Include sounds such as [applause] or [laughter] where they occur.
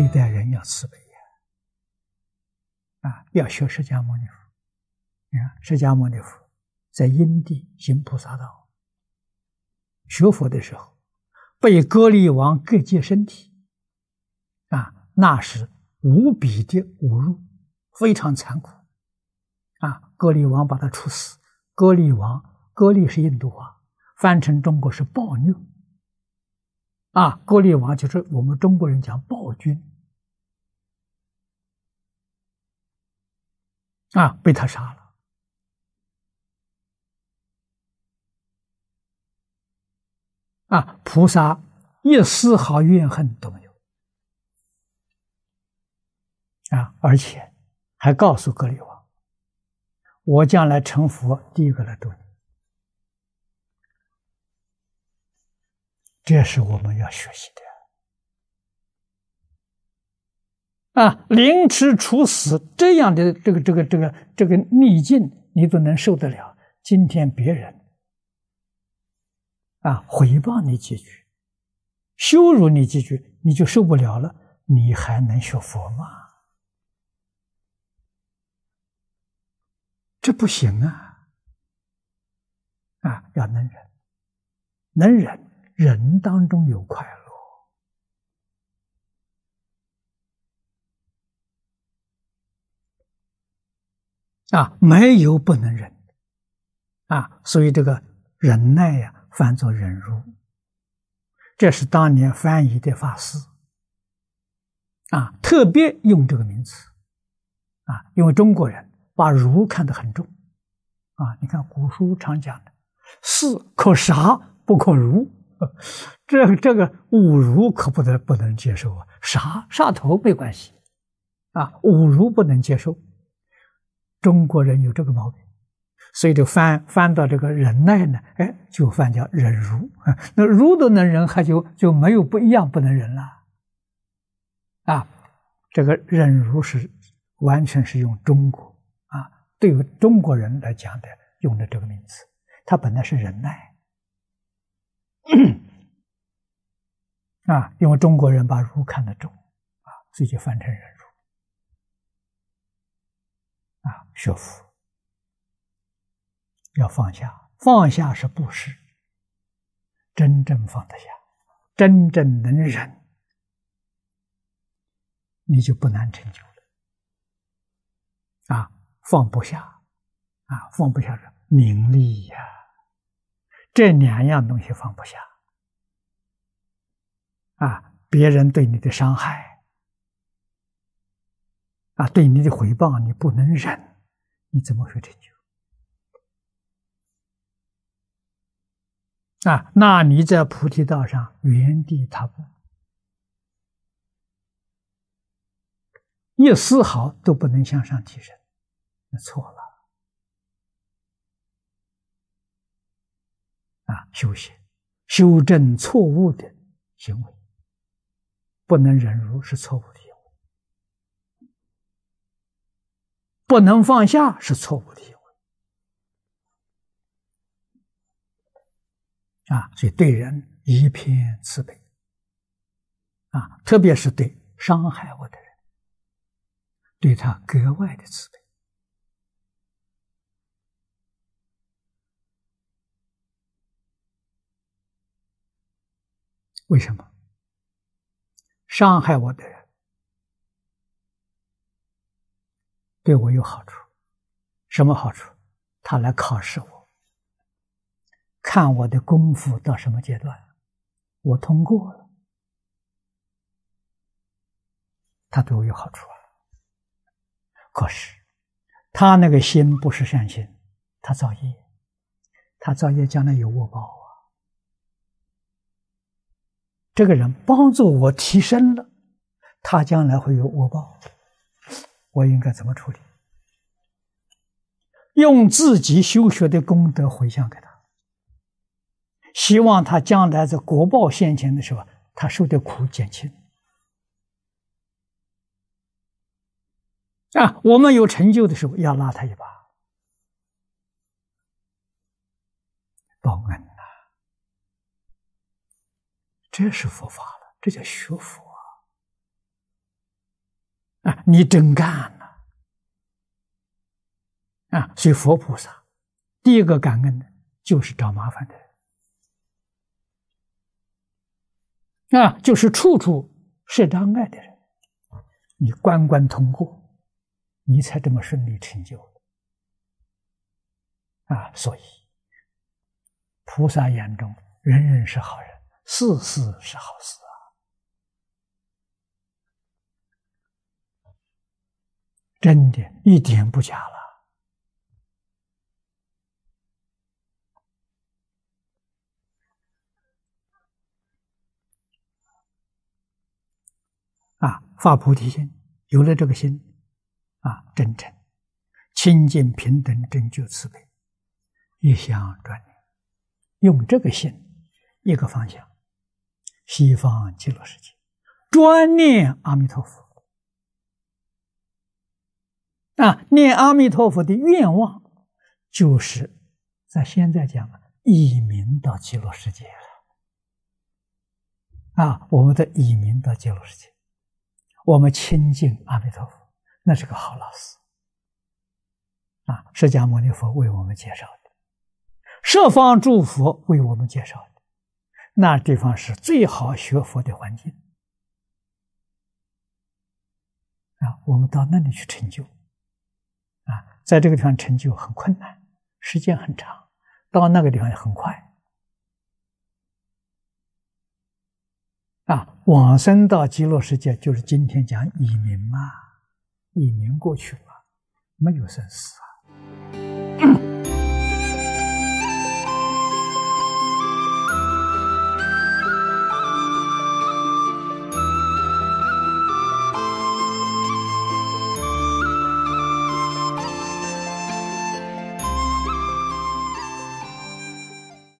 对待人要慈悲呀！啊，要学释迦牟尼佛。你看，释迦牟尼佛在因地行菩萨道，学佛的时候，被割力王割截身体，啊，那是无比的侮辱，非常残酷。啊，割力王把他处死。割力王，割力是印度话，翻成中国是暴虐。啊，割力王就是我们中国人讲暴君。啊，被他杀了。啊，菩萨一丝毫怨恨都没有。啊，而且还告诉格里王：“我将来成佛，第一个来度你。”这是我们要学习的。啊，凌迟处死这样的这个这个这个这个逆境，你都能受得了。今天别人。啊，回报你几句，羞辱你几句，你就受不了了。你还能学佛吗？这不行啊！啊，要能忍，能忍，忍当中有快乐啊，没有不能忍啊。所以这个忍耐呀。翻作忍辱，这是当年翻译的法师啊，特别用这个名词啊，因为中国人把儒看得很重啊。你看古书常讲的“士可杀不可辱”，[laughs] 这这个侮辱可不得不能接受啊，杀杀头没关系啊，侮辱不能接受。中国人有这个毛病。所以就翻翻到这个忍耐呢，哎，就翻叫忍辱啊。[laughs] 那辱都能忍，还就就没有不一样不能忍了啊。这个忍辱是完全是用中国啊，对于中国人来讲的用的这个名词，它本来是忍耐 [coughs] 啊，因为中国人把儒看得重啊，所以就翻成忍辱啊，学佛。要放下，放下是布施。真正放得下，真正能忍，你就不难成就了。啊，放不下，啊，放不下的名利呀，这两样东西放不下。啊，别人对你的伤害，啊，对你的回报，你不能忍，你怎么会成就？啊，那你在菩提道上原地踏步，一丝毫都不能向上提升，那错了。啊，修行修正错误的行为，不能忍辱是错误的行为，不能放下是错误的行为。啊，所以对人一片慈悲，啊，特别是对伤害我的人，对他格外的慈悲。为什么？伤害我的人对我有好处，什么好处？他来考试我。看我的功夫到什么阶段，我通过了，他对我有好处啊。可是他那个心不是善心，他造业，他造业将来有恶报啊。这个人帮助我提升了，他将来会有恶报，我应该怎么处理？用自己修学的功德回向给他。希望他将来在国报现前的时候，他受的苦减轻。啊，我们有成就的时候，要拉他一把，报恩呐！这是佛法了，这叫学佛。啊，你真干了啊！所以佛菩萨第一个感恩的就是找麻烦的人啊，就是处处设障碍的人，你关关通过，你才这么顺利成就啊！所以菩萨眼中人人是好人，事事是好事。真的，一点不假了。啊，发菩提心，有了这个心，啊，真诚、清净、平等、真觉、慈悲，一向专念，用这个心，一个方向，西方极乐世界，专念阿弥陀佛。啊，念阿弥陀佛的愿望，就是在现在讲移民到极乐世界了。啊，我们的移民到极乐世界，我们亲近阿弥陀佛，那是个好老师。啊，释迦牟尼佛为我们介绍的，十方诸佛为我们介绍的，那地方是最好学佛的环境。啊，我们到那里去成就。啊，在这个地方成就很困难，时间很长，到那个地方也很快。啊，往生到极乐世界就是今天讲以明嘛，以明过去了，没有生死啊。